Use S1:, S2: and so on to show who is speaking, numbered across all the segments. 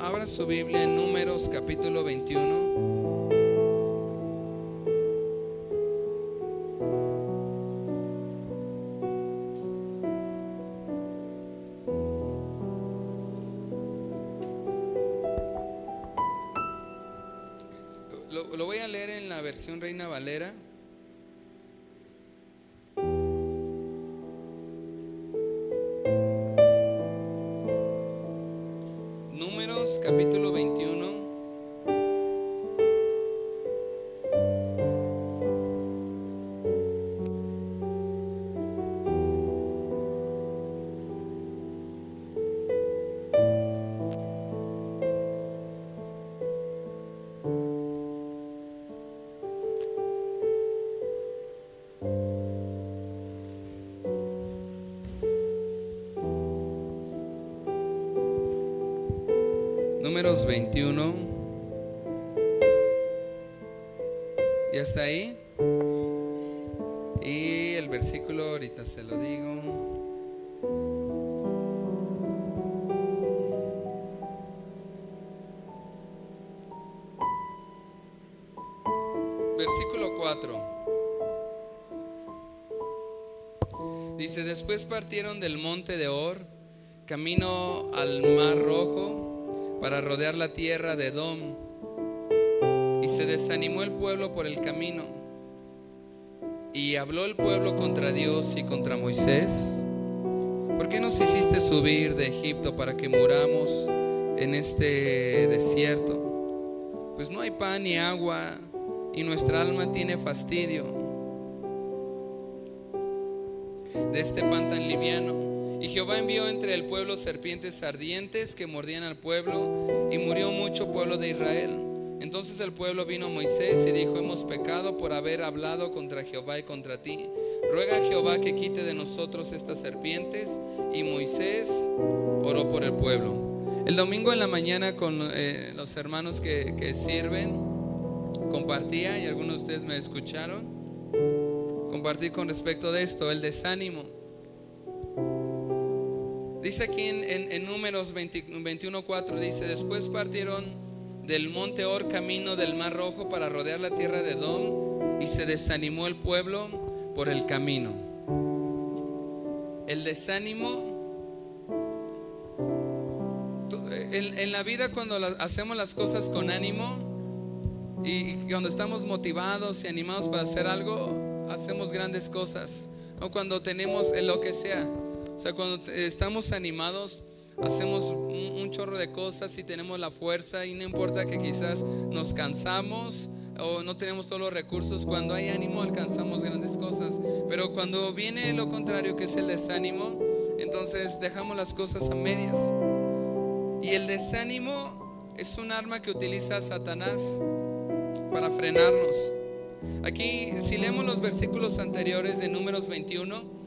S1: Abra su Biblia en Números capítulo 21. Números 21. ¿Ya está ahí? Y el versículo ahorita se lo digo. Versículo 4. Dice, después partieron del monte de Or, camino al mar rojo, para rodear la tierra de Edom. Y se desanimó el pueblo por el camino. Y habló el pueblo contra Dios y contra Moisés. ¿Por qué nos hiciste subir de Egipto para que muramos en este desierto? Pues no hay pan ni agua y nuestra alma tiene fastidio de este pan tan liviano. Y Jehová envió entre el pueblo serpientes ardientes que mordían al pueblo y murió mucho pueblo de Israel. Entonces el pueblo vino a Moisés y dijo, hemos pecado por haber hablado contra Jehová y contra ti. Ruega a Jehová que quite de nosotros estas serpientes. Y Moisés oró por el pueblo. El domingo en la mañana con eh, los hermanos que, que sirven, compartía y algunos de ustedes me escucharon compartir con respecto de esto, el desánimo. Dice aquí en, en, en Números 21.4, dice, después partieron del monte Or camino del mar rojo para rodear la tierra de Edom y se desanimó el pueblo por el camino. El desánimo en, en la vida cuando hacemos las cosas con ánimo y cuando estamos motivados y animados para hacer algo, hacemos grandes cosas. ¿no? Cuando tenemos lo que sea. O sea, cuando estamos animados, hacemos un, chorro de cosas y tenemos la fuerza y no importa que quizás nos cansamos o no tenemos todos los recursos, cuando hay ánimo alcanzamos grandes cosas. Pero cuando viene lo contrario, que es el desánimo, entonces dejamos las cosas a medias. Y el desánimo es un arma que utiliza Satanás para frenarnos. Aquí, si leemos los versículos anteriores de Números 21,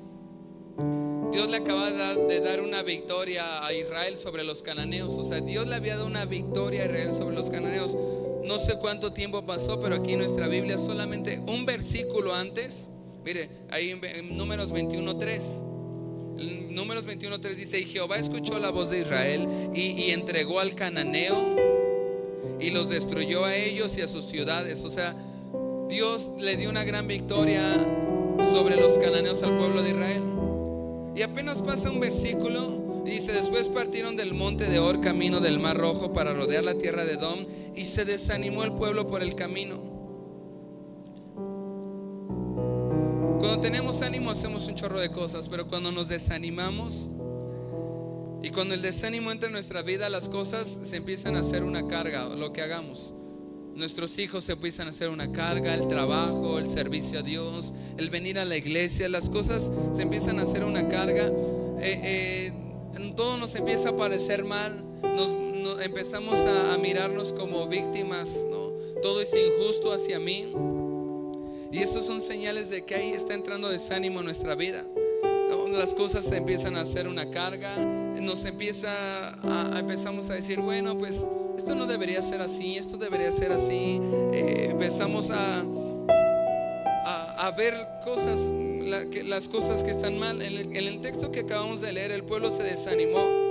S1: Dios le acaba de dar una victoria a Israel sobre los cananeos. O sea, Dios le había dado una victoria a Israel sobre los cananeos. No sé cuánto tiempo pasó, pero aquí en nuestra Biblia solamente un versículo antes. Mire, ahí en Números 21.3. Números 21.3 dice, y Jehová escuchó la voz de Israel y, y entregó al cananeo y los destruyó a ellos y a sus ciudades. O sea, Dios le dio una gran victoria sobre los cananeos al pueblo de Israel. Y apenas pasa un versículo, dice, después partieron del monte de Or camino del mar rojo para rodear la tierra de Edom y se desanimó el pueblo por el camino. Cuando tenemos ánimo hacemos un chorro de cosas, pero cuando nos desanimamos y cuando el desánimo entra en nuestra vida, las cosas se empiezan a hacer una carga, lo que hagamos. Nuestros hijos se empiezan a hacer una carga, el trabajo, el servicio a Dios, el venir a la iglesia, las cosas se empiezan a hacer una carga. Eh, eh, todo nos empieza a parecer mal, nos, empezamos a, mirarnos como víctimas, ¿no? todo es injusto hacia mí. Y esos son señales de que ahí está entrando desánimo en nuestra vida. Las cosas se empiezan a hacer una carga, nos empieza a empezamos a decir, bueno, pues esto no debería ser así, esto debería ser así. Eh, empezamos a, a, a, ver cosas, que, las cosas que están mal. En el, texto que acabamos de leer, el pueblo se desanimó.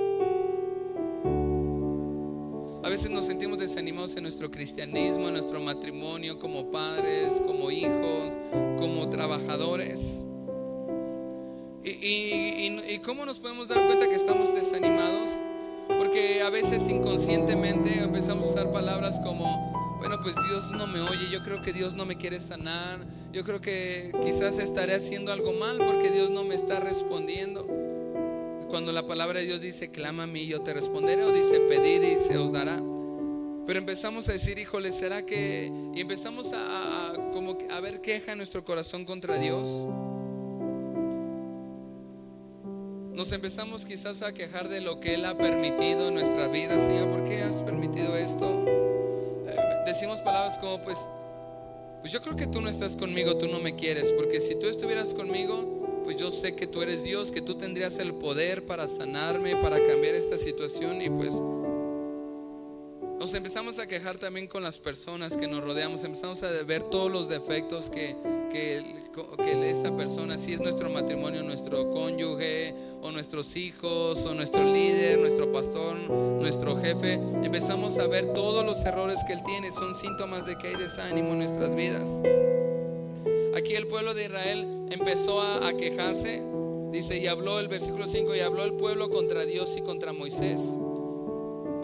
S1: veces nos sentimos desanimados en nuestro cristianismo, en nuestro matrimonio, como padres, como hijos, como trabajadores. ¿Y, cómo nos podemos dar cuenta que estamos desanimados? Porque a veces inconscientemente empezamos a usar palabras como, bueno, pues Dios no me oye, yo creo que Dios no me quiere sanar, yo creo que quizás estaré haciendo algo mal porque Dios no me está respondiendo. Cuando la palabra de Dios dice, clama a mí, yo te responderé, o dice, pedid y se os dará. Pero empezamos a decir, híjole, ¿será que... Y empezamos a, como a ver queja en nuestro corazón contra Dios. Nos empezamos quizás a quejar de lo que Él ha permitido en nuestra vida. Señor, ¿por qué has permitido esto? Eh, decimos palabras como, pues, pues yo creo que tú no estás conmigo, tú no me quieres, porque si tú estuvieras conmigo, pues yo sé que tú eres Dios, que tú tendrías el poder para sanarme, para cambiar esta situación y pues nos empezamos a quejar también con las personas que nos rodeamos, empezamos a ver todos los defectos que, que, esa persona, si es nuestro matrimonio, nuestro cónyuge, o nuestros hijos, o nuestro líder, nuestro pastor, nuestro jefe, empezamos a ver todos los errores que él tiene, son síntomas de que hay desánimo en nuestras vidas. Aquí el pueblo de Israel empezó a, a quejarse, dice, y habló el versículo 5, y habló el pueblo contra Dios y contra Moisés.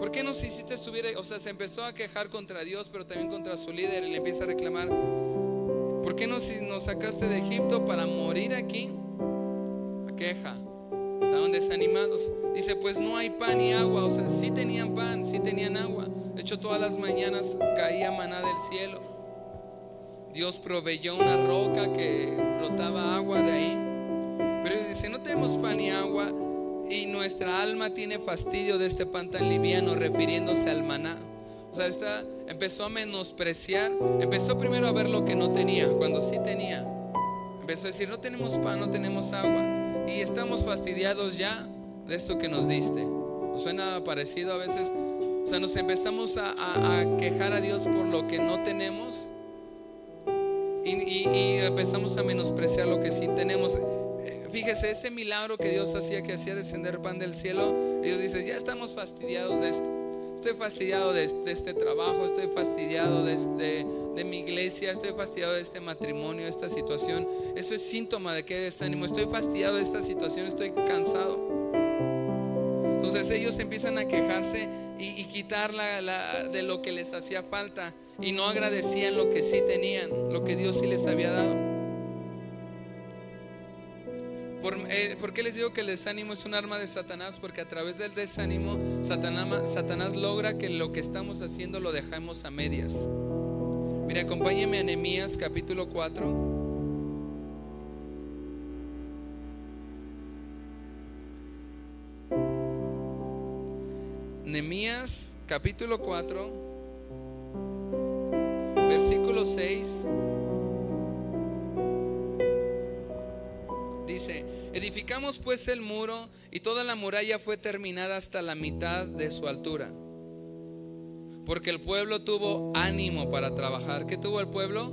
S1: ¿Por qué nos hiciste subir? O sea, se empezó a quejar contra Dios, pero también contra su líder y le empieza a reclamar, ¿por qué nos, nos sacaste de Egipto para morir aquí? A queja. Estaban desanimados. Dice, pues no hay pan ni agua. O sea, sí tenían pan, sí tenían agua. De hecho, todas las mañanas caía maná del cielo. Dios proveyó una roca que brotaba agua de ahí. Pero dice, no tenemos pan ni agua y nuestra alma tiene fastidio de este pan tan liviano, refiriéndose al maná. O sea, esta empezó a menospreciar, empezó primero a ver lo que no tenía, cuando sí tenía. Empezó a decir, no tenemos pan, no tenemos agua. Y estamos fastidiados ya de esto que nos diste. suena parecido a veces? O sea, nos empezamos a, quejar a Dios por lo que no tenemos y, y empezamos a menospreciar lo que sí tenemos fíjese, ese milagro que Dios hacía, que hacía descender pan del cielo, Dios dice, ya estamos fastidiados de esto. Estoy fastidiado de este, trabajo, estoy fastidiado de, este, de mi iglesia, estoy fastidiado de este matrimonio, de esta situación. Eso es síntoma de que desánimo. Estoy fastidiado de esta situación, estoy cansado. Entonces ellos empiezan a quejarse y, quitar de lo que les hacía falta y no agradecían lo que sí tenían, lo que Dios sí les había dado. Eh, ¿Por, qué les digo que el desánimo es un arma de Satanás? Porque a través del desánimo Satanás, logra que lo que estamos haciendo lo dejemos a medias. Mire, acompáñeme a Nehemías capítulo 4. Nehemías capítulo 4, versículo 6. Dice, edificamos pues el muro y toda la muralla fue terminada hasta la mitad de su altura. Porque el pueblo tuvo ánimo para trabajar. ¿Qué tuvo el pueblo?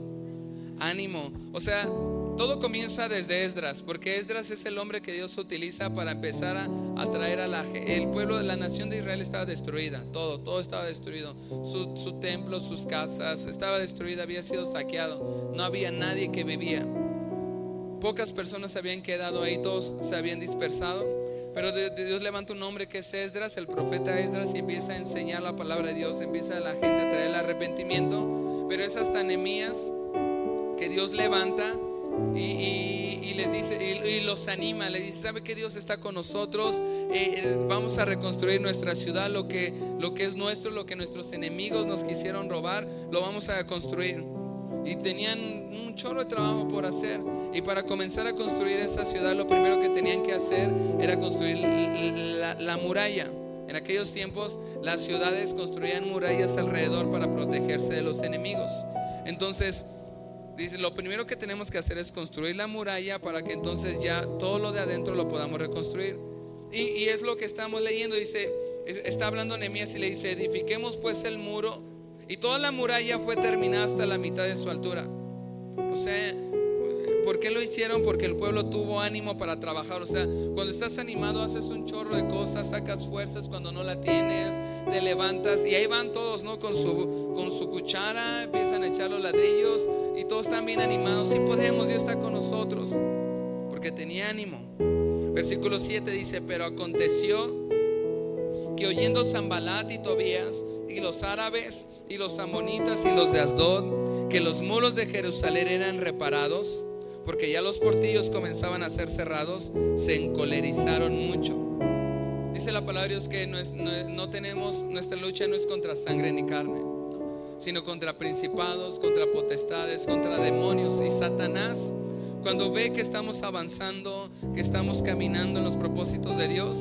S1: Ánimo. O sea, todo comienza desde Esdras, porque Esdras es el hombre que Dios utiliza para empezar a traer a la el pueblo de la nación de Israel estaba destruida, todo, todo estaba destruido. Su, su templo, sus casas, estaba destruida, había sido saqueado. No había nadie que vivía. Pocas personas se habían quedado ahí, todos se habían dispersado. Pero Dios levanta un hombre que es Esdras, el profeta Esdras, y empieza a enseñar la palabra de Dios, empieza a la gente a traer el arrepentimiento. Pero es hasta Nehemías que Dios levanta y, les dice y, los anima, le dice, ¿sabe que Dios está con nosotros? Eh, eh, vamos a reconstruir nuestra ciudad, lo que, lo que es nuestro, lo que nuestros enemigos nos quisieron robar, lo vamos a construir. Y tenían un chorro de trabajo por hacer. Y para comenzar a construir esa ciudad, lo primero que tenían que hacer era construir la, muralla. En aquellos tiempos las ciudades construían murallas alrededor para protegerse de los enemigos. Entonces, dice, lo primero que tenemos que hacer es construir la muralla para que entonces ya todo lo de adentro lo podamos reconstruir. Y, es lo que estamos leyendo, dice, está hablando Nehemías y le dice, edifiquemos pues el muro y toda la muralla fue terminada hasta la mitad de su altura. O sea, ¿Por qué lo hicieron? Porque el pueblo tuvo ánimo para trabajar. O sea, cuando estás animado haces un chorro de cosas, sacas fuerzas cuando no la tienes, te levantas y ahí van todos, ¿no? Con su, con su cuchara, empiezan a echar los ladrillos y todos están bien animados. Si podemos, Dios está con nosotros, porque tenía ánimo. Versículo 7 dice, pero aconteció que oyendo Zambalat y Tobías y los árabes y los amonitas y los de Asdod, que los muros de Jerusalén eran reparados, porque ya los portillos comenzaban a ser cerrados, se encolerizaron mucho. Dice la palabra Dios que no, tenemos, nuestra lucha no es contra sangre ni carne, sino contra principados, contra potestades, contra demonios y Satanás. Cuando ve que estamos avanzando, que estamos caminando en los propósitos de Dios,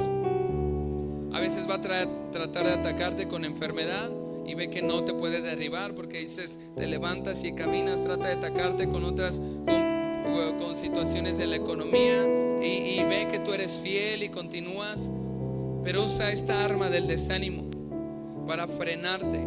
S1: a veces va a tratar de atacarte con enfermedad y ve que no te puede derribar porque dices, te levantas y caminas, trata de atacarte con otras, con, situaciones de la economía y, ve que tú eres fiel y continúas, pero usa esta arma del desánimo para frenarte.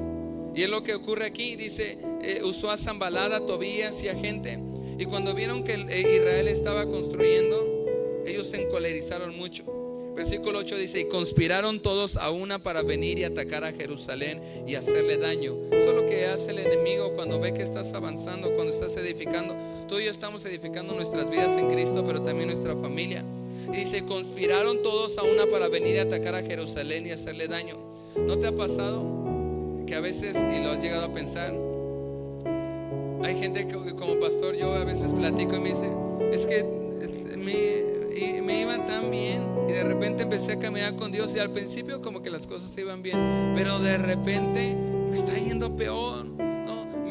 S1: Y es lo que ocurre aquí, dice, eh, usó a Zambalada, Tobías y a gente. Y cuando vieron que eh, Israel estaba construyendo, ellos se encolerizaron mucho. Versículo 8 dice, y conspiraron todos a una para venir y atacar a Jerusalén y hacerle daño. Eso es lo que hace el enemigo cuando ve que estás avanzando, cuando estás edificando. Tú y yo estamos edificando nuestras vidas en Cristo, pero también nuestra familia. Y dice, conspiraron todos a una para venir y atacar a Jerusalén y hacerle daño. ¿No te ha pasado que a veces, y lo has llegado a pensar, hay gente como pastor yo a veces platico y me dice, es que me, me iban tan bien de repente empecé a caminar con Dios y al principio como que las cosas iban bien, pero de repente me está yendo peor.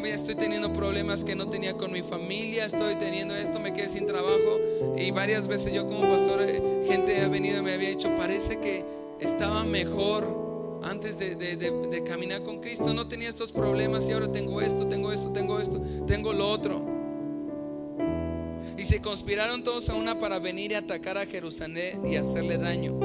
S1: estoy teniendo problemas que no tenía con mi familia, estoy teniendo esto, me quedé sin trabajo y varias veces yo como pastor, eh, gente ha venido y me había dicho, parece que estaba mejor antes de, de, caminar con Cristo. No tenía estos problemas y ahora tengo esto, tengo esto, tengo esto, tengo lo otro. Se conspiraron todos a una para venir y atacar a Jerusalén y hacerle daño.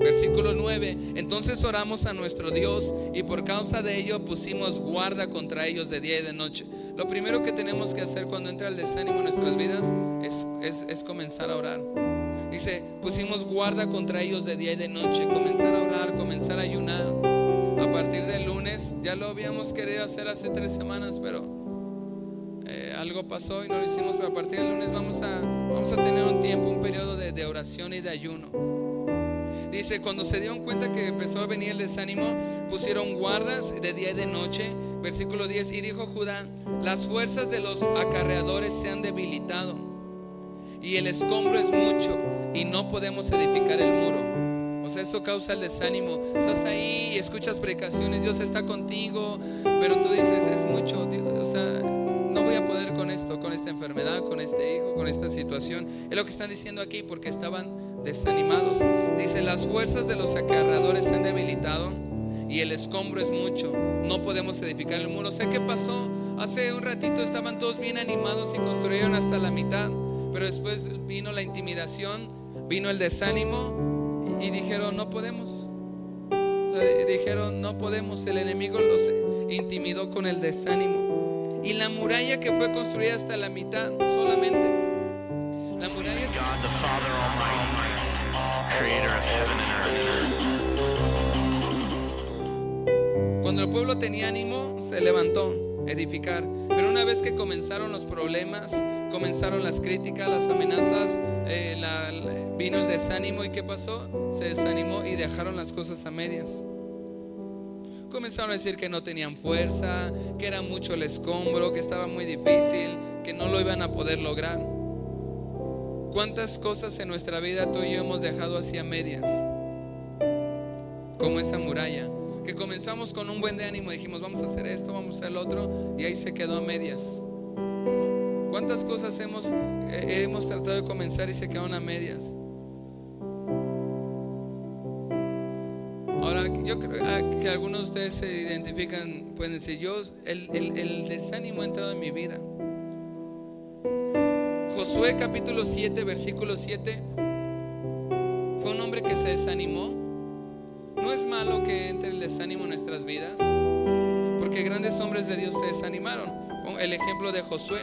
S1: Versículo 9. Entonces oramos a nuestro Dios y por causa de ello pusimos guarda contra ellos de día y de noche. Lo primero que tenemos que hacer cuando entra el desánimo en nuestras vidas es, es comenzar a orar. Dice, pusimos guarda contra ellos de día y de noche. Comenzar a orar, comenzar a ayunar. A partir del lunes, ya lo habíamos querido hacer hace tres semanas, pero algo pasó y no lo hicimos, pero a partir del lunes a, tener un tiempo, un periodo de, de oración y de ayuno. Dice, cuando se dieron cuenta que empezó a venir el desánimo, pusieron guardas de día y de noche. Versículo 10, y dijo Judá, las fuerzas de los acarreadores se han debilitado y el escombro es mucho y no podemos edificar el muro. O sea, eso causa el desánimo. Estás ahí y escuchas predicaciones, Dios está contigo, pero tú dices, es mucho, o sea, no voy a poder con esto, con esta enfermedad, con este hijo, con esta situación. Es lo que están diciendo aquí porque estaban desanimados. Dice, las fuerzas de los acarreadores se han debilitado y el escombro es mucho. No podemos edificar el muro. Sé qué pasó. Hace un ratito estaban todos bien animados y construyeron hasta la mitad, pero después vino la intimidación, vino el desánimo y dijeron, no podemos. dijeron, no podemos. El enemigo los intimidó con el desánimo y la muralla que fue construida hasta la mitad solamente. La muralla Cuando el pueblo tenía ánimo, se levantó a edificar. Pero una vez que comenzaron los problemas, comenzaron las críticas, las amenazas, eh, vino el desánimo y ¿qué pasó? Se desanimó y dejaron las cosas a medias. Comenzaron a decir que no tenían fuerza, que era mucho el escombro, que estaba muy difícil, que no lo iban a poder lograr. ¿Cuántas cosas en nuestra vida tú y yo hemos dejado así a medias? Como esa muralla, que comenzamos con un buen de ánimo, dijimos vamos a hacer esto, vamos a hacer lo otro, y ahí se quedó a medias. ¿Cuántas cosas hemos, eh, hemos tratado de comenzar y se quedaron a medias? Yo creo ah, que algunos de ustedes se identifican, pueden decir, yo, el, el, desánimo ha entrado en mi vida. Josué capítulo 7, versículo 7, fue un hombre que se desanimó. No es malo que entre el desánimo en nuestras vidas, porque grandes hombres de Dios se desanimaron. El ejemplo de Josué.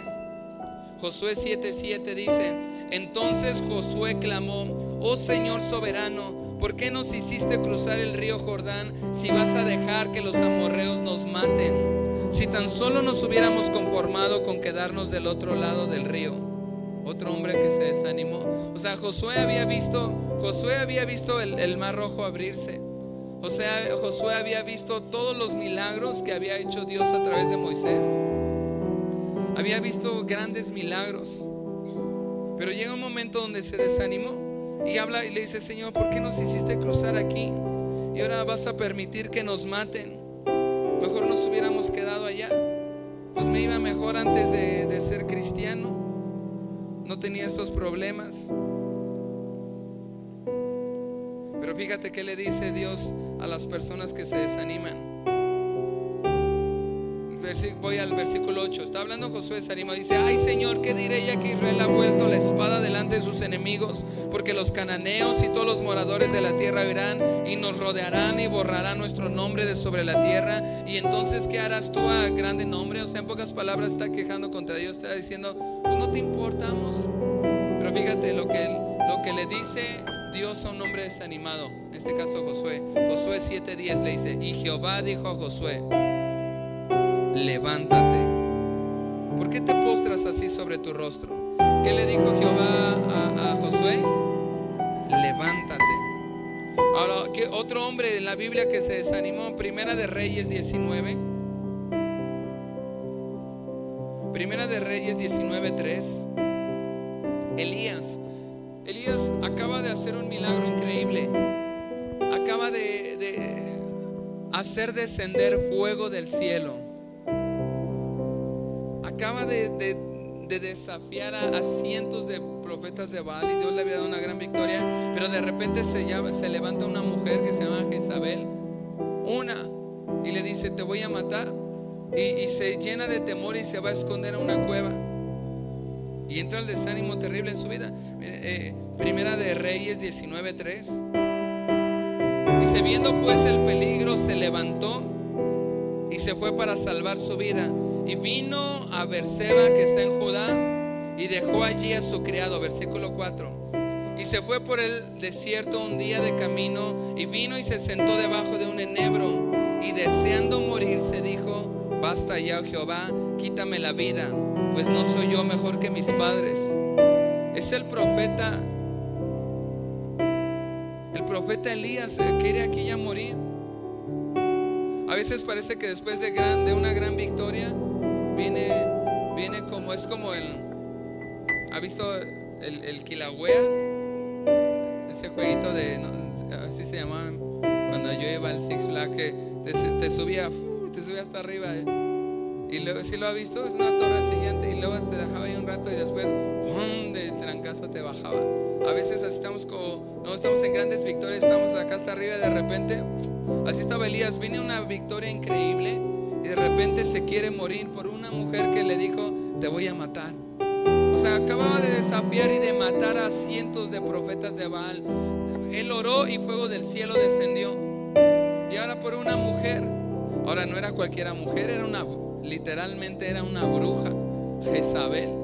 S1: Josué 7:7 dice, entonces Josué clamó, oh Señor soberano, ¿por qué nos hiciste cruzar el río Jordán si vas a dejar que los amorreos nos maten? Si tan solo nos hubiéramos conformado con quedarnos del otro lado del río. Otro hombre que se desanimó. O sea, Josué había visto, Josué había visto el, el mar rojo abrirse. O sea, Josué había visto todos los milagros que había hecho Dios a través de Moisés. Había visto grandes milagros. Pero llega un momento donde se desanimó y habla y le dice, Señor, ¿por qué nos hiciste cruzar aquí? Y ahora vas a permitir que nos maten. Mejor nos hubiéramos quedado allá. Pues me iba mejor antes de, de ser cristiano. No tenía estos problemas. Pero fíjate que le dice Dios a las personas que se desaniman al versículo 8. Está hablando Josué Sarima. Dice: Ay Señor, ¿qué diré ya que Israel ha vuelto la espada delante de sus enemigos? Porque los cananeos y todos los moradores de la tierra verán y nos rodearán y borrarán nuestro nombre de sobre la tierra. Y entonces, ¿qué harás tú a grande nombre? O sea, en pocas palabras, está quejando contra Dios. Está diciendo: Pues no te importamos. Pero fíjate lo que, lo que le dice Dios a un hombre desanimado. En este caso, Josué. Josué 7:10 le dice: Y Jehová dijo a Josué levántate. ¿Por qué te postras así sobre tu rostro? ¿Qué le dijo Jehová a, Josué? Levántate. Ahora, ¿qué otro hombre en la Biblia que se desanimó? Primera de Reyes 19. Primera de Reyes 19:3. Elías. Elías acaba de hacer un milagro increíble. Acaba de, de hacer descender fuego del cielo acaba de, desafiar a, cientos de profetas de Baal y Dios le había dado una gran victoria, pero de repente se, levanta una mujer que se llama Jezabel, una, y le dice, te voy a matar, y, se llena de temor y se va a esconder a una cueva. Y entra el desánimo terrible en su vida. Eh, primera de Reyes 19:3. Dice, viendo pues el peligro, se levantó y se fue para salvar su vida. Y vino a Berseba, que está en Judá, y dejó allí a su criado, versículo 4. Y se fue por el desierto un día de camino, y vino y se sentó debajo de un enebro, y deseando morir se dijo, basta ya, oh Jehová, quítame la vida, pues no soy yo mejor que mis padres. Es el profeta, el profeta Elías quiere aquí ya morir. A veces parece que después de, gran, de una gran victoria, viene, viene como, es como el, ¿ha visto el, el Ese jueguito de, así se llamaba cuando yo iba al Six Flags, que te, subía, te subía hasta arriba. Eh. Y luego, si lo ha visto, es una torre siguiente y luego te dejaba ahí un rato y después, ¡pum! de trancazo te bajaba. A veces así estamos como, no estamos en grandes victorias, estamos acá hasta arriba y de repente, así estaba Elías, viene una victoria increíble y de repente se quiere morir por una mujer que le dijo, te voy a matar. O sea, acababa de desafiar y de matar a cientos de profetas de Baal. Él oró y fuego del cielo descendió. Y ahora por una mujer, ahora no era cualquiera mujer, era una, literalmente era una bruja, Jezabel.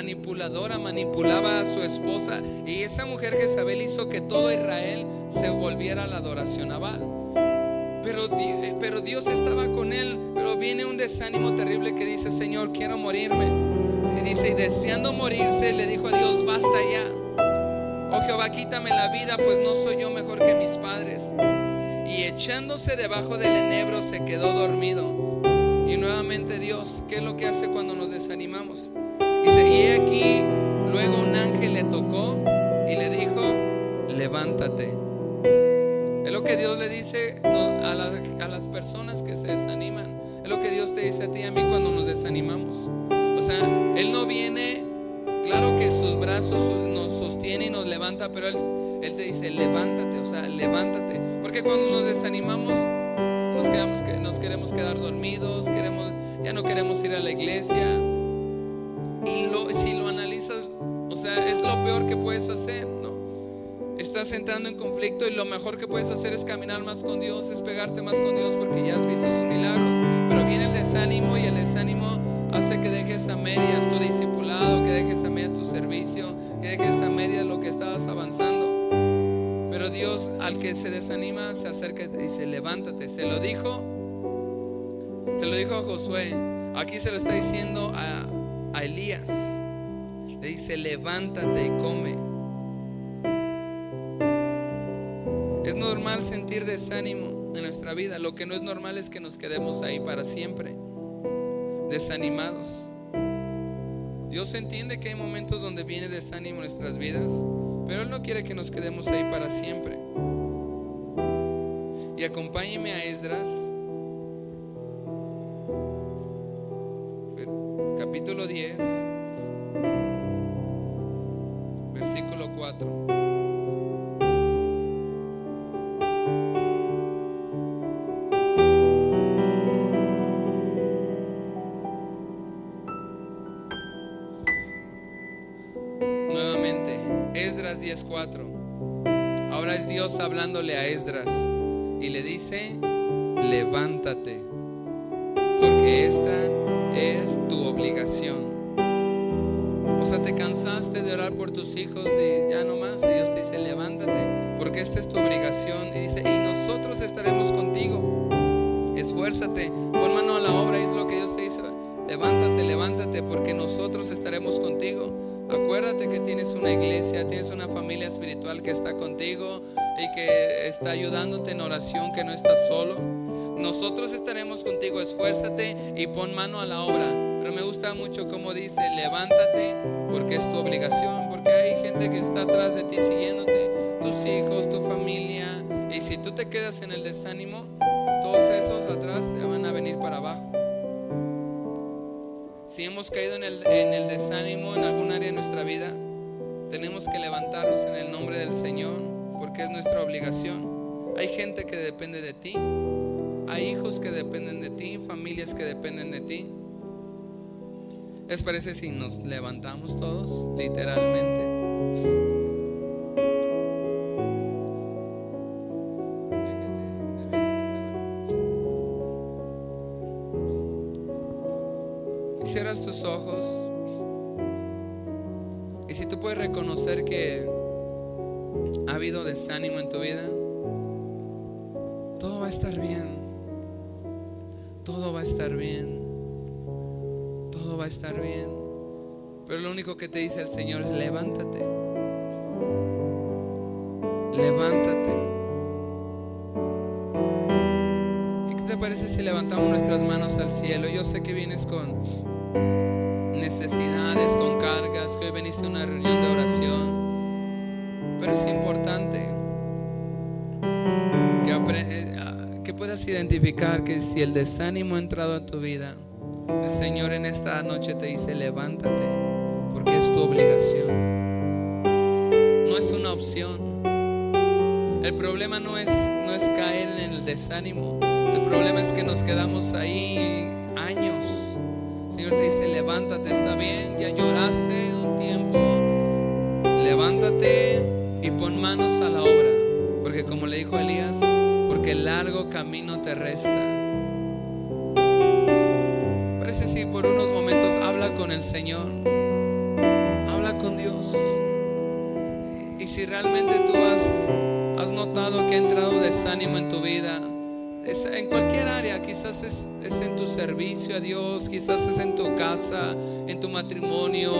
S1: Manipuladora, manipulaba a su esposa. Y esa mujer Jezabel hizo que todo Israel se volviera a la adoración a Baal. Pero, eh, pero Dios estaba con él. Pero viene un desánimo terrible que dice, Señor, quiero morirme. Y dice, y deseando morirse, le dijo a Dios, basta ya. Oh Jehová, quítame la vida, pues no soy yo mejor que mis padres. Y echándose debajo del enebro se quedó dormido. Y nuevamente Dios, ¿qué es lo que hace cuando nos desanimamos? Dice, y aquí luego un ángel le tocó y le dijo, levántate. Es lo que Dios le dice a, las personas que se desaniman. Es lo que Dios te dice a ti y a mí cuando nos desanimamos. O sea, Él no viene, claro que sus brazos nos sostiene y nos levanta, pero Él, él te dice, levántate, o sea, levántate. Porque cuando nos desanimamos, nos, quedamos, nos queremos quedar dormidos, queremos, ya no queremos ir a la iglesia, y si lo analizas, o sea, es lo peor que puedes hacer, ¿no? estás entrando en conflicto y lo mejor que puedes hacer es caminar más con Dios, es pegarte más con Dios porque ya has visto sus milagros. Pero viene el desánimo y el desánimo hace que dejes a medias tu discipulado, que dejes a medias tu servicio, que dejes a medias lo que estabas avanzando. Pero Dios al que se desanima se acerca y te dice, levántate. Se lo dijo, se lo dijo a Josué. Aquí se lo está diciendo a, a Elías. Le dice, levántate y come. Es normal sentir desánimo en nuestra vida. Lo que no es normal es que nos quedemos ahí para siempre, desanimados. Dios entiende que hay momentos donde viene desánimo en nuestras vidas, pero Él no quiere que nos quedemos ahí para siempre. Y acompáñeme a Esdras, levántate, porque esta es tu obligación. O sea, te cansaste de orar por tus hijos y ya no más. Dios te dice, levántate, porque esta es tu obligación. Y dice, y nosotros estaremos contigo. Esfuérzate, pon mano a la obra, es lo que Dios te dice. Levántate, levántate, porque nosotros estaremos contigo. Acuérdate que tienes una iglesia, tienes una familia espiritual que está contigo y que está ayudándote en oración, que no estás solo. Nosotros estaremos contigo, esfuérzate y pon mano a la obra. Pero me gusta mucho como dice, levántate porque es tu obligación, porque hay gente que está atrás de ti siguiéndote, tus hijos, tu familia. Y si tú te quedas en el desánimo, todos esos atrás se van a venir para abajo. Si hemos caído en el, desánimo en algún área de nuestra vida, tenemos que levantarnos en el nombre del Señor, porque es nuestra obligación. Hay gente que depende de ti, hay hijos que dependen de ti, familias que dependen de ti. ¿Les parece si nos levantamos todos, literalmente? cierras tus ojos y si tú puedes reconocer que ha habido desánimo en tu vida, todo va a estar bien. Todo va a estar bien. Todo va a estar bien. Pero lo único que te dice el Señor es levántate. Levántate. ¿Y qué te parece si levantamos nuestras manos al cielo? Yo sé que vienes con necesidades, con cargas, que hoy veniste a una reunión de oración. Pero es importante identificar que si el desánimo ha entrado a tu vida, el Señor en esta noche te dice, levántate, porque es tu obligación. No es una opción. El problema no es, no es caer en el desánimo. El problema es que nos quedamos ahí años Señor te dice, levántate, está bien, ya lloraste un tiempo, levántate te resta. Parece si por unos momentos habla con el Señor, habla con Dios. Y si realmente tú has, has notado que ha entrado desánimo en tu vida, en cualquier área, quizás es, en tu servicio a Dios, quizás es en tu casa, en tu matrimonio,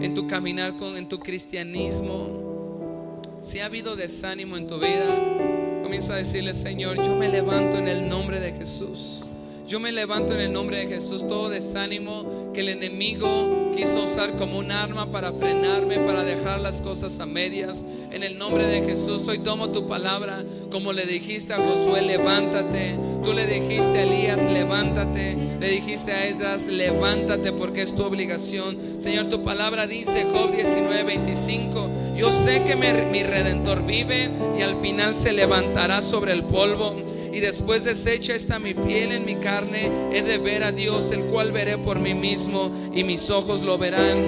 S1: en tu caminar con, en tu cristianismo. Si ha habido desánimo en tu vida, comienza a decirle, Señor, yo me levanto en el nombre de Jesús. Yo me levanto en el nombre de Jesús, todo desánimo que el enemigo quiso usar como un arma para frenarme, para dejar las cosas a medias. En el nombre de Jesús, hoy tomo tu palabra, como le dijiste a Josué, levántate. Tú le dijiste a Elías, levántate. Le dijiste a Esdras, levántate porque es tu obligación. Señor, tu palabra dice, Job 19, 25, yo sé que mi redentor vive y al final se levantará sobre el polvo y después deshecha está mi piel en mi carne, he de ver a Dios, el cual veré por mí mismo y mis ojos lo verán.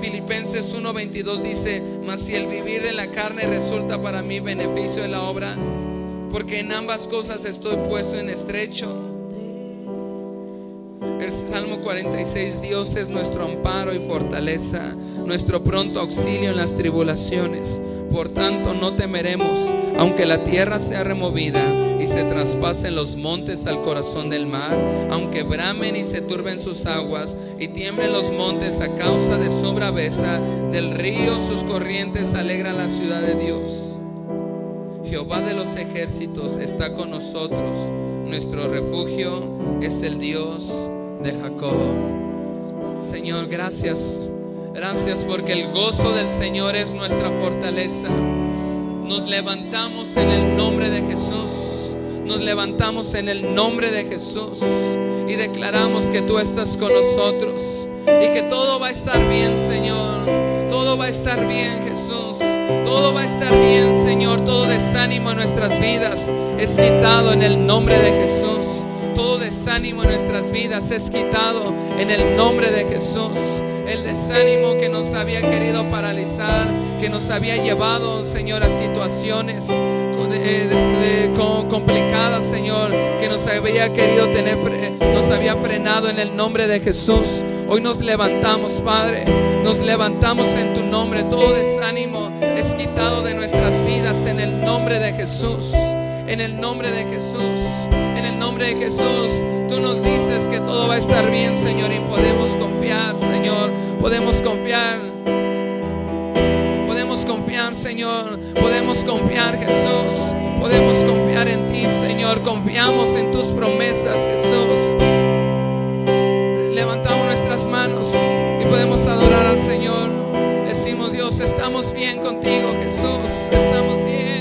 S1: Filipenses 1:22 dice, mas si el vivir de la carne resulta para mí beneficio de la obra, porque en ambas cosas estoy puesto en estrecho. Salmo 46, Dios es nuestro amparo y fortaleza, nuestro pronto auxilio en las tribulaciones. Por tanto, no temeremos, aunque la tierra sea removida y se traspasen los montes al corazón del mar, aunque bramen y se turben sus aguas y tiemblen los montes a causa de su braveza, del río sus corrientes alegran la ciudad de Dios. Jehová de los ejércitos está con nosotros, nuestro refugio es el Dios de Jacob. Señor, gracias. Gracias porque el gozo del Señor es nuestra fortaleza. Nos levantamos en el nombre de Jesús. Nos levantamos en el nombre de Jesús y declaramos que tú estás con nosotros y que todo va a estar bien, Señor. Todo va a estar bien, Jesús. Todo va a estar bien, Señor. Todo desánimo en nuestras vidas es quitado en el nombre de Jesús. Todo desánimo en nuestras vidas es quitado en el nombre de Jesús. El desánimo que nos había querido paralizar, que nos había llevado, Señor, a situaciones eh, complicadas, Señor, que nos había querido tener, nos había frenado en el nombre de Jesús. Hoy nos levantamos, Padre, nos levantamos en tu nombre. Todo desánimo es quitado de nuestras vidas en el nombre de Jesús. En el nombre de Jesús, en el nombre de Jesús, tú nos dices que todo va a estar bien, Señor, y podemos confiar, Señor, podemos confiar. Podemos confiar, Señor, podemos confiar, Jesús, podemos confiar en ti, Señor, confiamos en tus promesas, Jesús. Levantamos nuestras manos y podemos adorar al Señor. Decimos, Dios, estamos bien contigo, Jesús, estamos bien